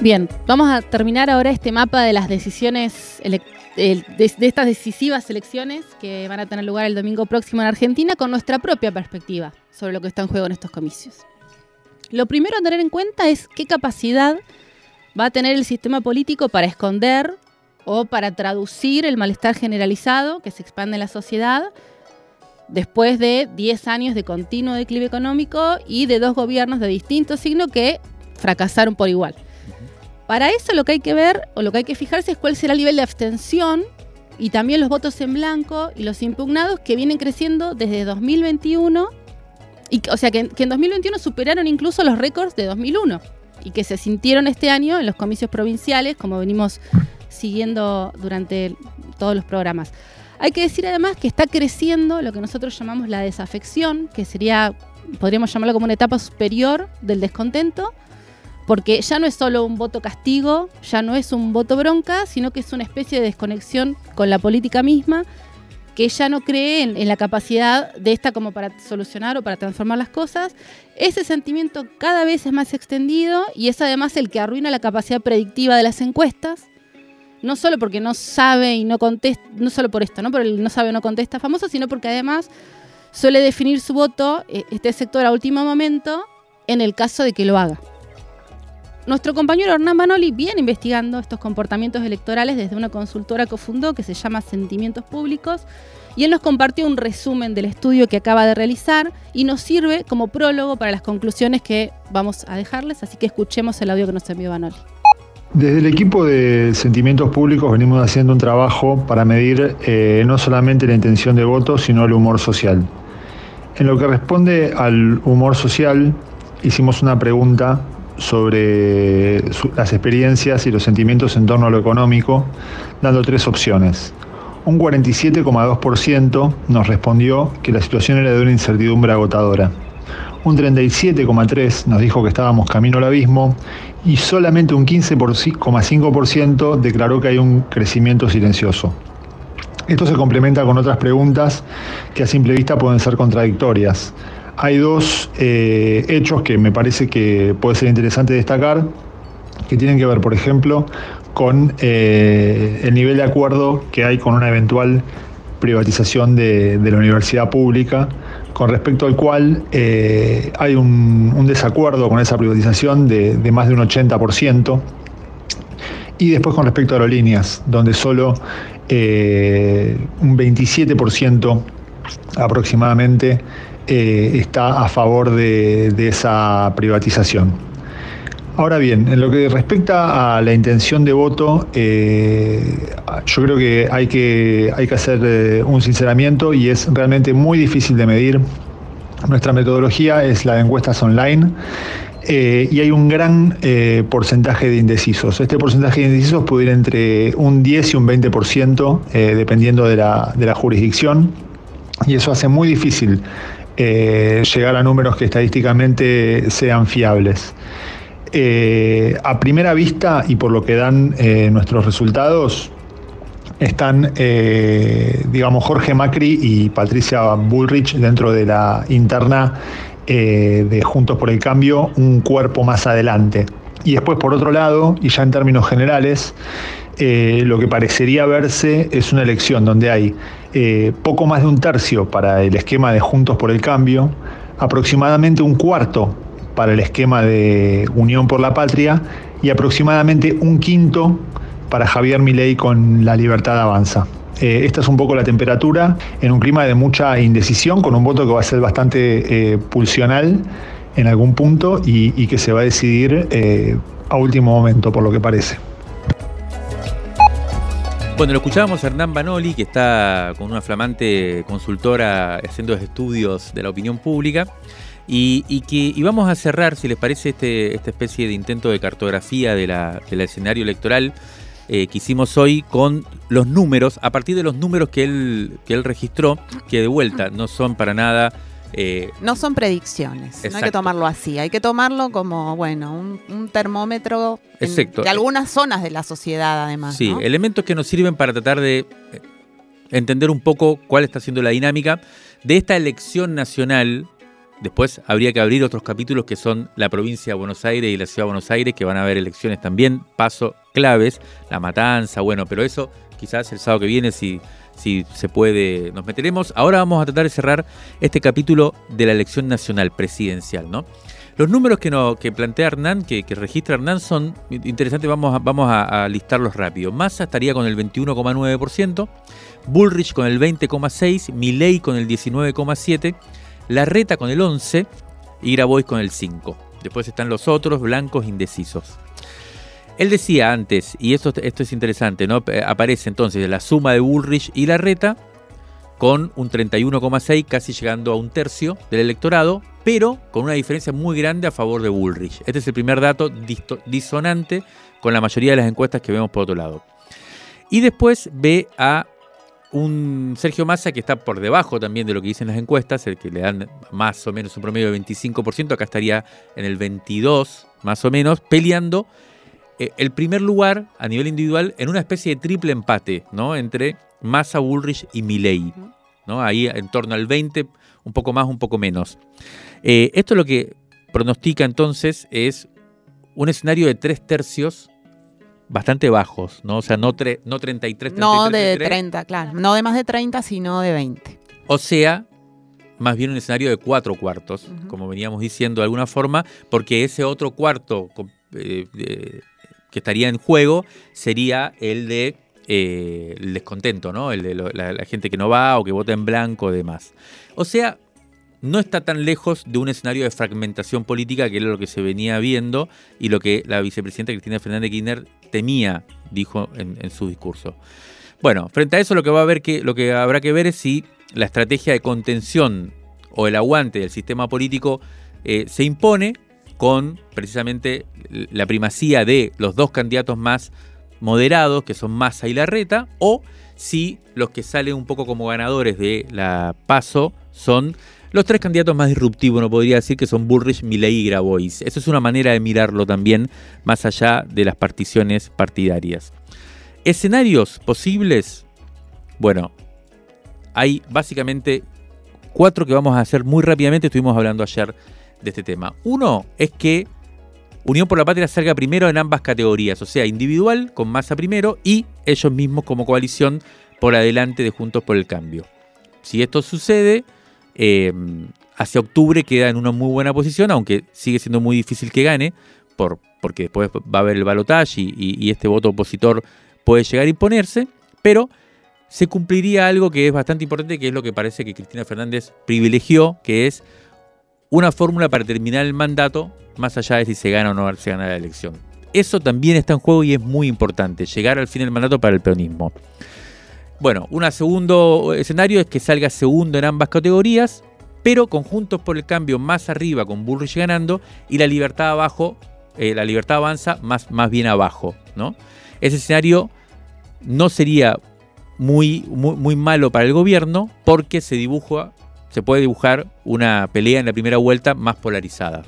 Bien, vamos a terminar ahora este mapa de las decisiones, de, estas decisivas elecciones que van a tener lugar el domingo próximo en Argentina con nuestra propia perspectiva sobre lo que está en juego en estos comicios. Lo primero a tener en cuenta es qué capacidad va a tener el sistema político para esconder o para traducir el malestar generalizado que se expande en la sociedad después de 10 años de continuo declive económico y de dos gobiernos de distinto signo que fracasaron por igual. Para eso lo que hay que ver o lo que hay que fijarse es cuál será el nivel de abstención y también los votos en blanco y los impugnados que vienen creciendo desde 2021, y, o sea que, en 2021 superaron incluso los récords de 2001 y que se sintieron este año en los comicios provinciales, como venimos siguiendo durante todos los programas. Hay que decir además que está creciendo lo que nosotros llamamos la desafección, que sería, podríamos llamarlo como una etapa superior del descontento, porque ya no es solo un voto castigo, ya no es un voto bronca, sino que es una especie de desconexión con la política misma, que ya no cree en, la capacidad de esta como para solucionar o para transformar las cosas. Ese sentimiento cada vez es más extendido y es además el que arruina la capacidad predictiva de las encuestas, no solo porque no sabe y no contesta, no solo por esto, ¿no? Por el no sabe o no contesta famoso, sino porque además suele definir su voto, eh, este sector a último momento, en el caso de que lo haga. Nuestro compañero Hernán Manoli viene investigando estos comportamientos electorales desde una consultora que fundó que se llama Sentimientos Públicos y él nos compartió un resumen del estudio que acaba de realizar y nos sirve como prólogo para las conclusiones que vamos a dejarles, así que escuchemos el audio que nos envió Manoli. Desde el equipo de Sentimientos Públicos venimos haciendo un trabajo para medir eh, no solamente la intención de voto, sino el humor social. En lo que responde al humor social, hicimos una pregunta sobre las experiencias y los sentimientos en torno a lo económico, dando tres opciones. Un 47,2% nos respondió que la situación era de una incertidumbre agotadora. Un 37,3% nos dijo que estábamos camino al abismo y solamente un 15,5% declaró que hay un crecimiento silencioso. Esto se complementa con otras preguntas que a simple vista pueden ser contradictorias hay dos eh, hechos que me parece que puede ser interesante destacar, que tienen que ver, por ejemplo, con eh, el nivel de acuerdo que hay con una eventual privatización de, la universidad pública, con respecto al cual eh, hay un, desacuerdo con esa privatización de, más de un 80%. Y después con respecto a aerolíneas, donde solo un 27% aproximadamente eh, está a favor de, esa privatización. Ahora bien, en lo que respecta a la intención de voto, eh, yo creo que hay que, hay que hacer eh, un sinceramiento y es realmente muy difícil de medir. Nuestra metodología es la de encuestas online. y hay un gran porcentaje de indecisos. Este porcentaje de indecisos puede ir entre un 10 y un 20%, dependiendo de la, de la jurisdicción, y eso hace muy difícil eh, llegar a números que estadísticamente sean fiables. Eh, a primera vista y por lo que dan eh, nuestros resultados, están, digamos, Jorge Macri y Patricia Bullrich dentro de la interna de Juntos por el Cambio, un cuerpo más adelante. Y después, por otro lado, y ya en términos generales, lo que parecería verse es una elección donde hay eh, poco más de un tercio para el esquema de Juntos por el Cambio, aproximadamente un cuarto para el esquema de Unión por la Patria y aproximadamente un quinto para Javier Milei con la libertad avanza. Eh, esta es un poco la temperatura en un clima de mucha indecisión, con un voto que va a ser bastante eh, pulsional en algún punto y, que se va a decidir eh, a último momento, por lo que parece. Bueno, lo escuchábamos Hernán Banoli, que está con una flamante consultora haciendo estudios de la opinión pública. Y, que y vamos a cerrar, si les parece, este, esta especie de intento de cartografía de la, del escenario electoral eh, que hicimos hoy con los números, a partir de los números que él, que él registró, que de vuelta no son para nada eh, no son predicciones, no hay que tomarlo así, hay que tomarlo como, bueno, un, termómetro de algunas zonas de la sociedad además. Sí, elementos que nos sirven para tratar de eh, entender un poco cuál está siendo la dinámica de esta elección nacional. Después habría que abrir otros capítulos que son la provincia de Buenos Aires y la ciudad de Buenos Aires, que van a haber elecciones también, paso claves, la matanza, bueno, pero eso quizás el sábado que viene, si si se puede, nos meteremos. Ahora vamos a tratar de cerrar este capítulo de la elección nacional presidencial, ¿no? Los números que, no, que plantea Hernán, que, registra Hernán, son interesantes, vamos, a, vamos a, listarlos rápido. Massa estaría con el 21,9%, Bullrich con el 20,6%, Milley con el 19,7%, Larreta con el 11% y Grabois con el 5%. Después están los otros, blancos indecisos. Él decía antes, y esto, es interesante, ¿no? Aparece entonces la suma de Bullrich y Larreta con un 31,6, casi llegando a un tercio del electorado, pero con una diferencia muy grande a favor de Bullrich. Este es el primer dato disonante con la mayoría de las encuestas que vemos por otro lado. Y después ve a un Sergio Massa que está por debajo también de lo que dicen las encuestas, el que le dan más o menos un promedio de 25%, acá estaría en el 22 más o menos, peleando eh, el primer lugar a nivel individual en una especie de triple empate, ¿no? Entre Massa, Bullrich y Milley, ¿no? Ahí en torno al 20, un poco más, un poco menos. Eh, esto lo que pronostica entonces es un escenario de tres tercios bastante bajos, ¿no? O sea, no, no 33, No de 30, claro. No de más de 30, sino de 20. O sea, más bien un escenario de cuatro cuartos, como veníamos diciendo de alguna forma, porque ese otro cuarto eh, que estaría en juego sería el de eh, el descontento, ¿no? El de la, gente que no va o que vota en blanco demás. O sea, no está tan lejos de un escenario de fragmentación política que era lo que se venía viendo y lo que la vicepresidenta Cristina Fernández Kirchner temía, dijo en, su discurso. Bueno, frente a eso lo que va a ver que lo que habrá que ver es si la estrategia de contención o el aguante del sistema político eh, se impone con precisamente la primacía de los dos candidatos más moderados, que son Massa y Larreta, o si los que salen un poco como ganadores de la PASO son los tres candidatos más disruptivos, no podría decir que son Bullrich, Milley y Grabois. Eso es una manera de mirarlo también, más allá de las particiones partidarias. Escenarios posibles, bueno, hay básicamente cuatro que vamos a hacer muy rápidamente, estuvimos hablando ayer de este tema. Uno es que Unión por la Patria salga primero en ambas categorías, o sea, individual con masa primero y ellos mismos como coalición por adelante de Juntos por el Cambio. Si esto sucede, eh, hacia octubre queda en una muy buena posición, aunque sigue siendo muy difícil que gane, por, porque después va a haber el balotaje y este voto opositor puede llegar a imponerse, pero se cumpliría algo que es bastante importante, que es lo que parece que Cristina Fernández privilegió, que es una fórmula para terminar el mandato, más allá de si se gana o no se gana la elección. Eso también está en juego y es muy importante, llegar al fin del mandato para el peronismo. Bueno, un segundo escenario es que salga segundo en ambas categorías, pero conjuntos por el cambio más arriba con Bullrich ganando y la libertad abajo, eh, la libertad avanza más, más bien abajo, ¿no? Ese escenario no sería muy, muy, muy malo para el gobierno porque se dibuja se puede dibujar una pelea en la primera vuelta más polarizada.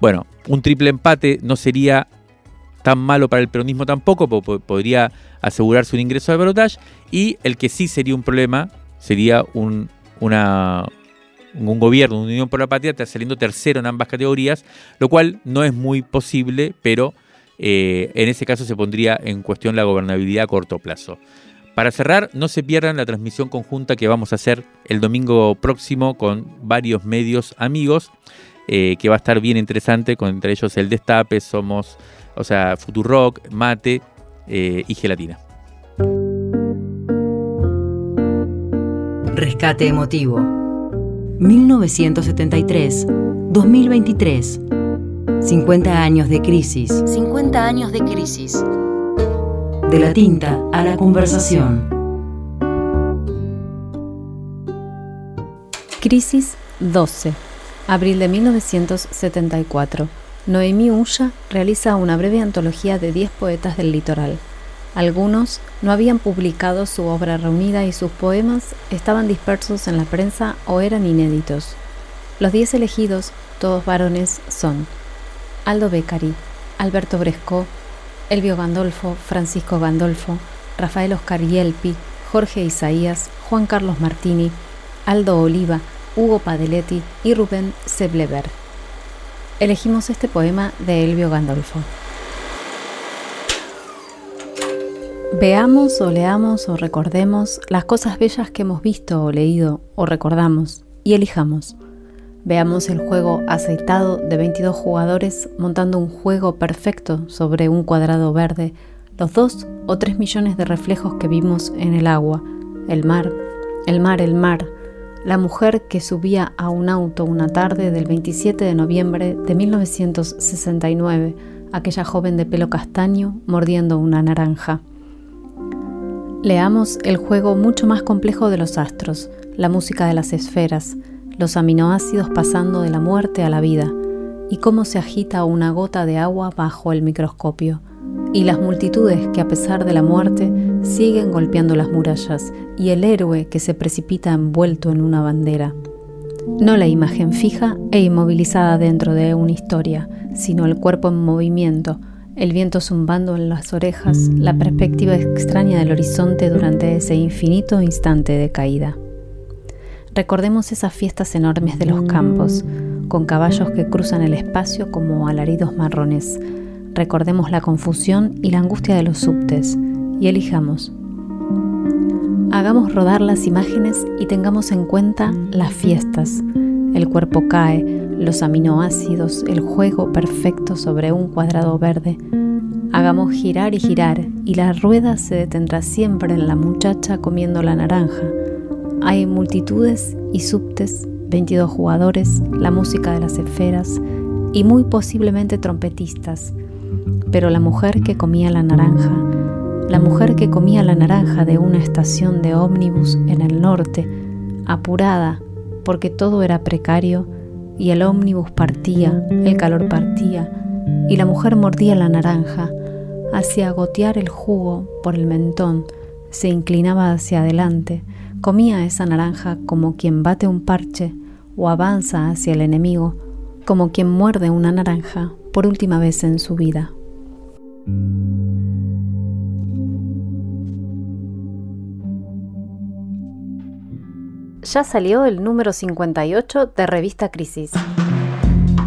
Bueno, un triple empate no sería tan malo para el peronismo tampoco, podría asegurarse un ingreso de balotaje, y el que sí sería un problema sería un gobierno, una unión por la patria, saliendo tercero en ambas categorías, lo cual no es muy posible, pero eh, en ese caso se pondría en cuestión la gobernabilidad a corto plazo. Para cerrar, no se pierdan la transmisión conjunta que vamos a hacer el domingo próximo con varios medios amigos, eh, que va a estar bien interesante, con entre ellos el Destape, Somos, o sea, Futurock, Mate eh, y gelatina. Rescate emotivo. 1973-2023. 50 años de crisis. 50 años de crisis. De la tinta a la conversación. Crisis 12. Abril de 1974. Noemí Ulla realiza una breve antología de 10 poetas del litoral. Algunos no habían publicado su obra reunida y sus poemas estaban dispersos en la prensa o eran inéditos. Los 10 elegidos, todos varones, son Aldo Beccari, Alberto Bresco, Elvio Gandolfo, Francisco Gandolfo, Rafael Oscar Yelpi, Jorge Isaías, Juan Carlos Martini, Aldo Oliva, Hugo Padeletti y Rubén Seblever. Elegimos este poema de Elvio Gandolfo. Veamos o leamos o recordemos las cosas bellas que hemos visto o leído o recordamos y elijamos. Veamos el juego aceitado de 22 jugadores montando un juego perfecto sobre un cuadrado verde, los dos o tres millones de reflejos que vimos en el agua, el mar, el mar, el mar, la mujer que subía a un auto una tarde del 27 de noviembre de 1969, aquella joven de pelo castaño mordiendo una naranja. Leamos el juego mucho más complejo de los astros, la música de las esferas, los aminoácidos pasando de la muerte a la vida, y cómo se agita una gota de agua bajo el microscopio, y las multitudes que a pesar de la muerte siguen golpeando las murallas, y el héroe que se precipita envuelto en una bandera. No la imagen fija e inmovilizada dentro de una historia, sino el cuerpo en movimiento, el viento zumbando en las orejas, la perspectiva extraña del horizonte durante ese infinito instante de caída. Recordemos esas fiestas enormes de los campos, con caballos que cruzan el espacio como alaridos marrones. Recordemos la confusión y la angustia de los subtes y elijamos. Hagamos rodar las imágenes y tengamos en cuenta las fiestas. El cuerpo cae, los aminoácidos, el juego perfecto sobre un cuadrado verde. Hagamos girar y girar y la rueda se detendrá siempre en la muchacha comiendo la naranja. Hay multitudes y subtes, 22 jugadores, la música de las esferas y muy posiblemente trompetistas. Pero la mujer que comía la naranja, la mujer que comía la naranja de una estación de ómnibus en el norte, apurada porque todo era precario, y el ómnibus partía, el calor partía, y la mujer mordía la naranja, hacía gotear el jugo por el mentón, se inclinaba hacia adelante, comía esa naranja como quien bate un parche o avanza hacia el enemigo, como quien muerde una naranja por última vez en su vida. ya salió el número 58 de Revista Crisis.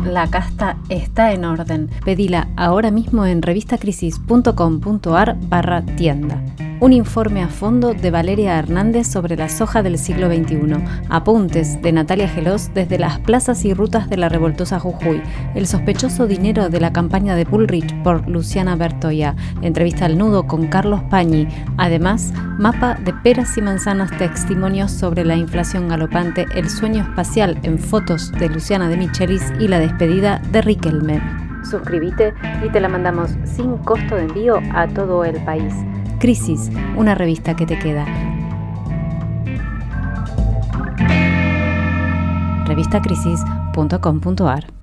La casta está en orden. Pedila ahora mismo en revistacrisis.com.ar barra tienda un informe a fondo de Valeria Hernández sobre la soja del siglo XXI, apuntes de Natalia Gelos desde las plazas y rutas de la revoltosa Jujuy, el sospechoso dinero de la campaña de Bullrich por Luciana Bertoya, entrevista al nudo con Carlos Pañi, además, mapa de peras y manzanas, testimonios sobre la inflación galopante, el sueño espacial en fotos de Luciana de Michelis y la despedida de Riquelme. Suscríbete y te la mandamos sin costo de envío a todo el país. Crisis, una revista que te queda. revistacrisis.com.ar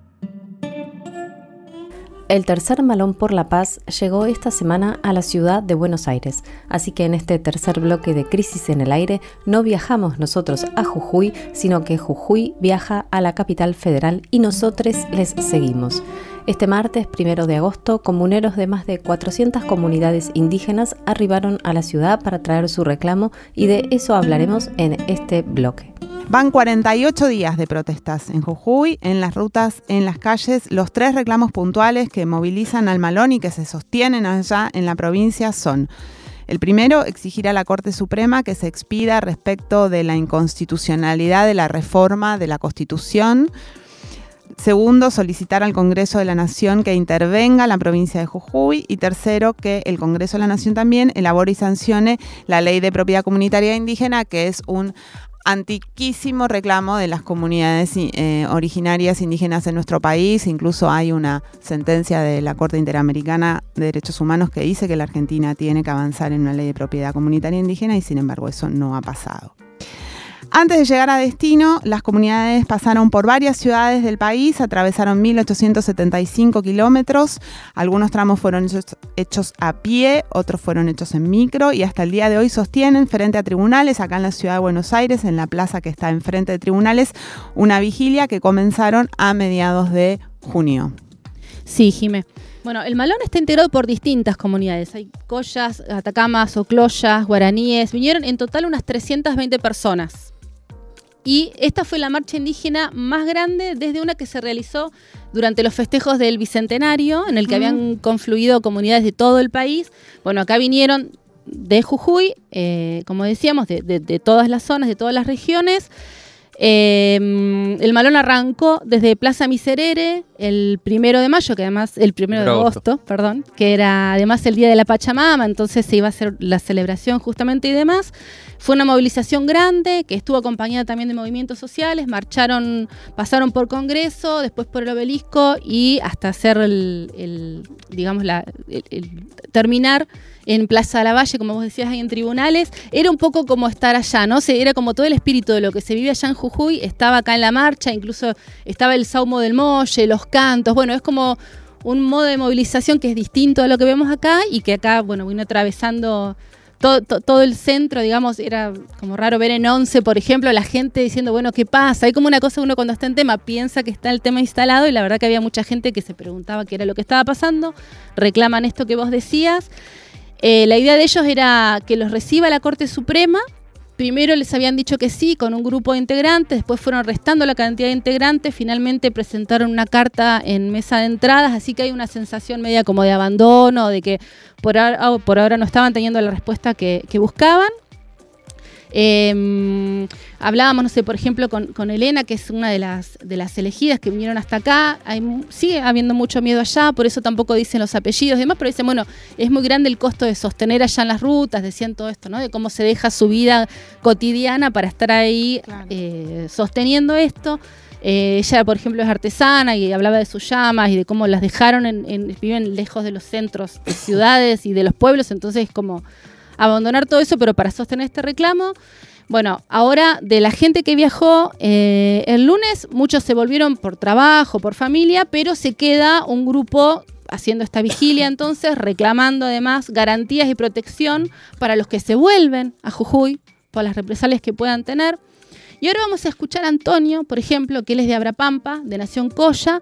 el tercer Malón por la Paz llegó esta semana a la ciudad de Buenos Aires, así que en este tercer bloque de Crisis en el Aire no viajamos nosotros a Jujuy, sino que Jujuy viaja a la capital federal y nosotros les seguimos. Este martes, primero de agosto, comuneros de más de 400 comunidades indígenas arribaron a la ciudad para traer su reclamo y de eso hablaremos en este bloque. Van 48 días de protestas en Jujuy, en las rutas, en las calles. Los tres reclamos puntuales que movilizan al Malón y que se sostienen allá en la provincia son el primero, exigir a la Corte Suprema que se expida respecto de la inconstitucionalidad de la reforma de la Constitución Segundo, solicitar al Congreso de la Nación que intervenga la provincia de Jujuy. Y tercero, que el Congreso de la Nación también elabore y sancione la ley de propiedad comunitaria indígena, que es un antiquísimo reclamo de las comunidades eh, originarias indígenas en nuestro país. Incluso hay una sentencia de la Corte Interamericana de Derechos Humanos que dice que la Argentina tiene que avanzar en una ley de propiedad comunitaria indígena y sin embargo eso no ha pasado. Antes de llegar a destino, las comunidades pasaron por varias ciudades del país, atravesaron 1.875 kilómetros, algunos tramos fueron hechos, a pie, otros fueron hechos en micro y hasta el día de hoy sostienen frente a tribunales, acá en la ciudad de Buenos Aires, en la plaza que está enfrente de tribunales, una vigilia que comenzaron a mediados de junio. Sí, Jimé. Bueno, el Malón está integrado por distintas comunidades. Hay collas, atacamas, ocloyas, guaraníes. Vinieron en total unas 320 personas. Y esta fue la marcha indígena más grande desde una que se realizó durante los festejos del Bicentenario, en el que habían confluido comunidades de todo el país. Bueno, acá vinieron de Jujuy, eh, como decíamos, de, todas las zonas, de todas las regiones. Em, el malón arrancó desde Plaza Miserere el primero de mayo, que además, el primero de agosto, perdón, que era además el día de la Pachamama, entonces se iba a hacer la celebración justamente y demás. Fue una movilización grande que estuvo acompañada también de movimientos sociales, marcharon, pasaron por Congreso, después por el obelisco y hasta hacer el, digamos, la, terminar en Plaza de la Valle, como vos decías, ahí en tribunales, era un poco como estar allá, ¿no? Se, era como todo el espíritu de lo que se vive allá en Jujuy, estaba acá en la marcha, incluso estaba el saumo del Molle, los cantos, bueno, es como un modo de movilización que es distinto a lo que vemos acá y que acá, bueno, vino atravesando todo, el centro, digamos, era como raro ver en Once, por ejemplo, la gente diciendo, bueno, ¿qué pasa? Hay como una cosa, uno cuando está en tema piensa que está el tema instalado y la verdad que había mucha gente que se preguntaba qué era lo que estaba pasando, reclaman esto que vos decías. Eh, la idea de ellos era que los reciba la Corte Suprema Primero les habían dicho que sí con un grupo de integrantes, después fueron restando la cantidad de integrantes, finalmente presentaron una carta en mesa de entradas, así que hay una sensación media como de abandono, de que por ahora, por ahora no estaban teniendo la respuesta que, que buscaban. Eh, hablábamos, no sé, por ejemplo, con, Elena, que es una de las, de las elegidas que vinieron hasta acá. Hay, sigue habiendo mucho miedo allá, por eso tampoco dicen los apellidos y demás, pero dicen, bueno, es muy grande el costo de sostener allá en las rutas, decían todo esto, ¿no? De cómo se deja su vida cotidiana para estar ahí eh, sosteniendo esto. Eh, ella, por ejemplo, es artesana y hablaba de sus llamas y de cómo las dejaron, en, viven lejos de los centros de ciudades y de los pueblos, entonces como abandonar todo eso, pero para sostener este reclamo. Bueno, ahora de la gente que viajó eh, el lunes, muchos se volvieron por trabajo, por familia, pero se queda un grupo haciendo esta vigilia entonces, reclamando además garantías y protección para los que se vuelven a Jujuy por las represalias que puedan tener. Y ahora vamos a escuchar a Antonio, por ejemplo, que él es de Abrapampa, de Nación Coya,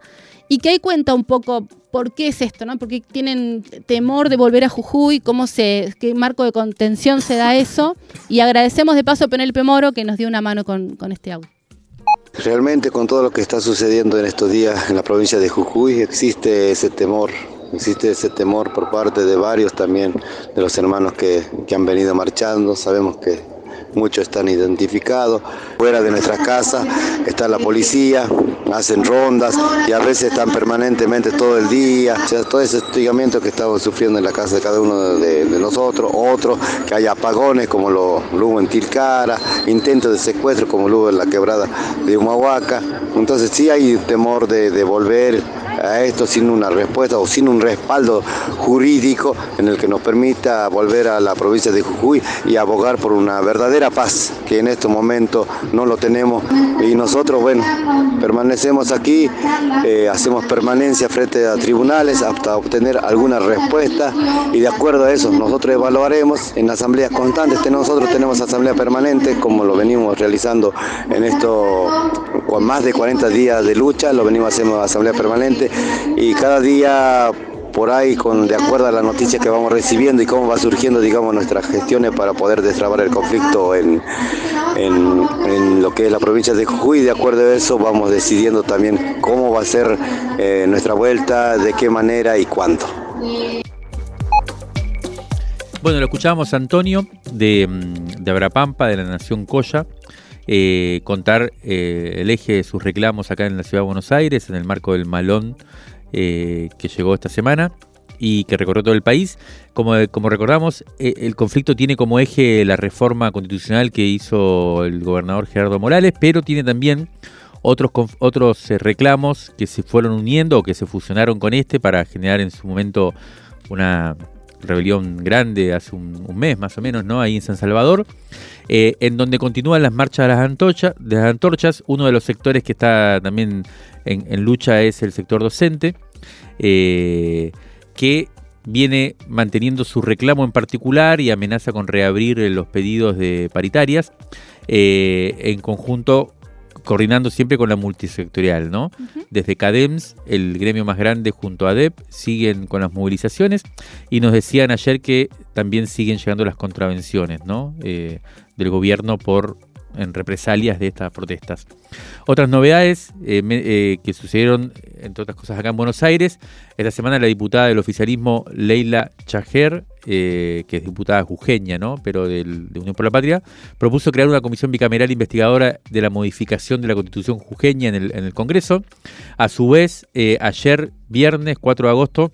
y que ahí cuenta un poco por qué es esto, ¿no? Porque tienen temor de volver a Jujuy, cómo se, qué marco de contención se da eso. Y agradecemos de paso a Penelope Moro que nos dio una mano con, este audio. Realmente con todo lo que está sucediendo en estos días en la provincia de Jujuy existe ese temor, existe ese temor por parte de varios también de los hermanos que, que han venido marchando. Sabemos que muchos están identificados. Fuera de nuestras casas está la policía, hacen rondas y a veces están permanentemente todo el día. O sea, todo ese hostigamiento que estamos sufriendo en la casa de cada uno de, nosotros, otros, que haya apagones como lo, hubo en Tilcara, intentos de secuestro como lo hubo en la quebrada de Humahuaca. Entonces sí hay temor de volver a esto sin una respuesta o sin un respaldo jurídico en el que nos permita volver a la provincia de Jujuy y abogar por una verdadera paz, que en este momento no lo tenemos. Y nosotros, bueno, permanecemos aquí, eh, hacemos permanencia frente a tribunales hasta obtener alguna respuesta y de acuerdo a eso nosotros evaluaremos en asambleas constantes. Nosotros tenemos asamblea permanente como lo venimos realizando en esto con más de 40 días de lucha, lo venimos haciendo asamblea permanente y cada día por ahí, con, de acuerdo a las noticias que vamos recibiendo y cómo va surgiendo, digamos, nuestras gestiones para poder destrabar el conflicto en, en, lo que es la provincia de Jujuy. De acuerdo a eso, vamos decidiendo también cómo va a ser eh, nuestra vuelta, de qué manera y cuándo. Bueno, lo escuchábamos Antonio de, mm, de Abrapampa, de la Nación Coya. Eh, contar el eje de sus reclamos acá en la ciudad de Buenos Aires, en el marco del malón que llegó esta semana y que recorrió todo el país. Como, como recordamos, el conflicto tiene como eje la reforma constitucional que hizo el gobernador Gerardo Morales, pero tiene también otros, otros reclamos que se fueron uniendo o que se fusionaron con este para generar en su momento una rebelión grande hace un, mes más o menos, ¿no? Ahí en San Salvador, eh, en donde continúan las marchas de las, antorchas, de las antorchas. Uno de los sectores que está también en, lucha es el sector docente, eh, que viene manteniendo su reclamo en particular y amenaza con reabrir los pedidos de paritarias. Eh, en conjunto coordinando siempre con la multisectorial, ¿no? Desde CADEMS, el gremio más grande junto a ADEP, siguen con las movilizaciones y nos decían ayer que también siguen llegando las contravenciones, ¿no? Eh, del gobierno por en represalias de estas protestas. Otras novedades eh, eh, que sucedieron, entre otras cosas, acá en Buenos Aires. Esta semana la diputada del oficialismo, Leila Chajer, eh, que es diputada jujeña, ¿no? pero de Unión por la Patria, propuso crear una comisión bicameral investigadora de la modificación de la constitución jujeña en el, en el Congreso. A su vez, ayer, viernes 4 de agosto,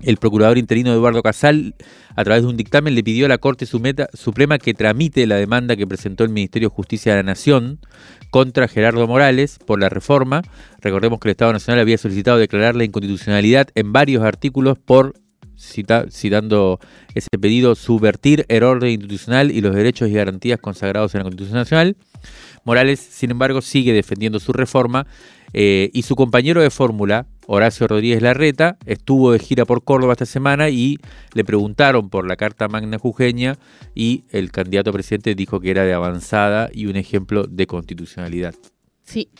el procurador interino Eduardo Casal, a través de un dictamen, le pidió a la Corte Suprema que tramite la demanda que presentó el Ministerio de Justicia de la Nación contra Gerardo Morales por la reforma. Recordemos que el Estado Nacional había solicitado declarar la inconstitucionalidad en varios artículos por, citando ese pedido, subvertir el orden institucional y los derechos y garantías consagrados en la Constitución Nacional. Morales, sin embargo, sigue defendiendo su reforma eh, y su compañero de fórmula, Horacio Rodríguez Larreta, estuvo de gira por Córdoba esta semana y le preguntaron por la Carta Magna Jujeña y el candidato a presidente dijo que era de avanzada y un ejemplo de constitucionalidad. Sí.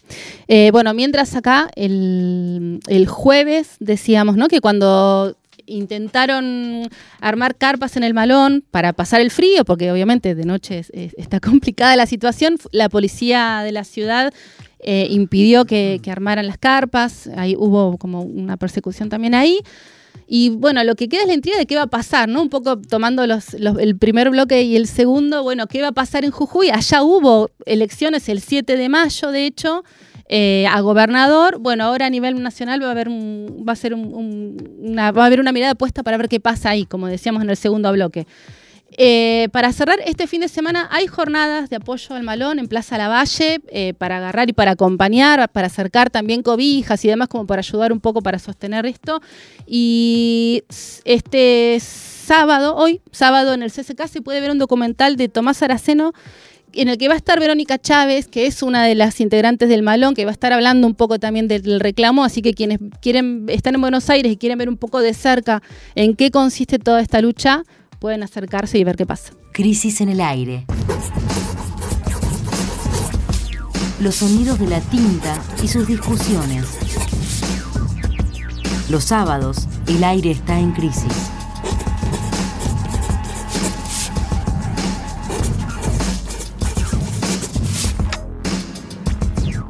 Eh, bueno, mientras acá, el, jueves decíamos, ¿no? Que cuando intentaron armar carpas en el malón para pasar el frío, porque obviamente de noche está [laughs] complicada la situación. La policía de la ciudad eh, impidió que, armaran las carpas, ahí hubo como una persecución también ahí. Y bueno, lo que queda es la intriga de qué va a pasar, ¿no? Un poco tomando los, el primer bloque y el segundo, bueno, ¿qué va a pasar en Jujuy? Allá hubo elecciones el 7 de mayo, de hecho, eh, a gobernador. Bueno, ahora a nivel nacional va a haber, va a ser una, va a haber una mirada puesta para ver qué pasa ahí, como decíamos en el segundo bloque. Eh, para cerrar, este fin de semana hay jornadas de apoyo al malón en Plaza Lavalle eh, para agarrar y para acompañar, para acercar también cobijas y demás, como para ayudar un poco para sostener esto. Y este sábado, hoy, sábado en el CCK, se puede ver un documental de Tomás Araceno en el que va a estar Verónica Chávez, que es una de las integrantes del Malón, que va a estar hablando un poco también del reclamo, así que quienes quieren estar en Buenos Aires y quieren ver un poco de cerca en qué consiste toda esta lucha, pueden acercarse y ver qué pasa. Crisis en el aire. Los sonidos de la tinta y sus discusiones. Los sábados, el aire está en crisis.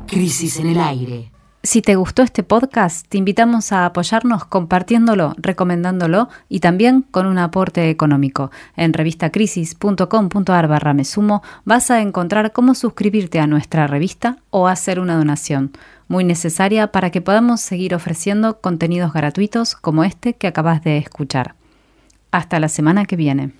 Crisis en el aire. Si te gustó este podcast, te invitamos a apoyarnos compartiéndolo, recomendándolo y también con un aporte económico. En revistacrisis.com.ar barra mesumo vas a encontrar cómo suscribirte a nuestra revista o hacer una donación, muy necesaria para que podamos seguir ofreciendo contenidos gratuitos como este que acabas de escuchar. Hasta la semana que viene.